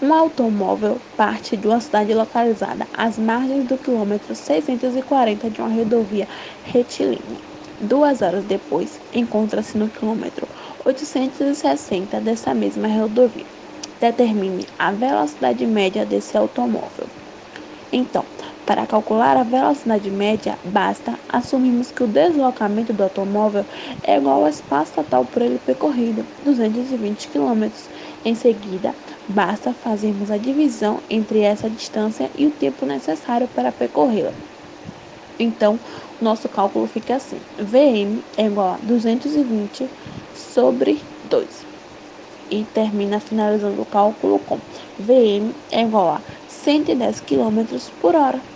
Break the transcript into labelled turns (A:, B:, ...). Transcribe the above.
A: Um automóvel parte de uma cidade localizada às margens do quilômetro 640 de uma rodovia retilínea. Duas horas depois, encontra-se no quilômetro 860 dessa mesma rodovia. Determine a velocidade média desse automóvel. Então, para calcular a velocidade média, basta assumirmos que o deslocamento do automóvel é igual ao espaço total por ele percorrido, 220 km. Em seguida, basta fazermos a divisão entre essa distância e o tempo necessário para percorrê-la. Então, nosso cálculo fica assim: Vm é igual a 220 sobre 2. E termina finalizando o cálculo com Vm é igual a 110 km por hora.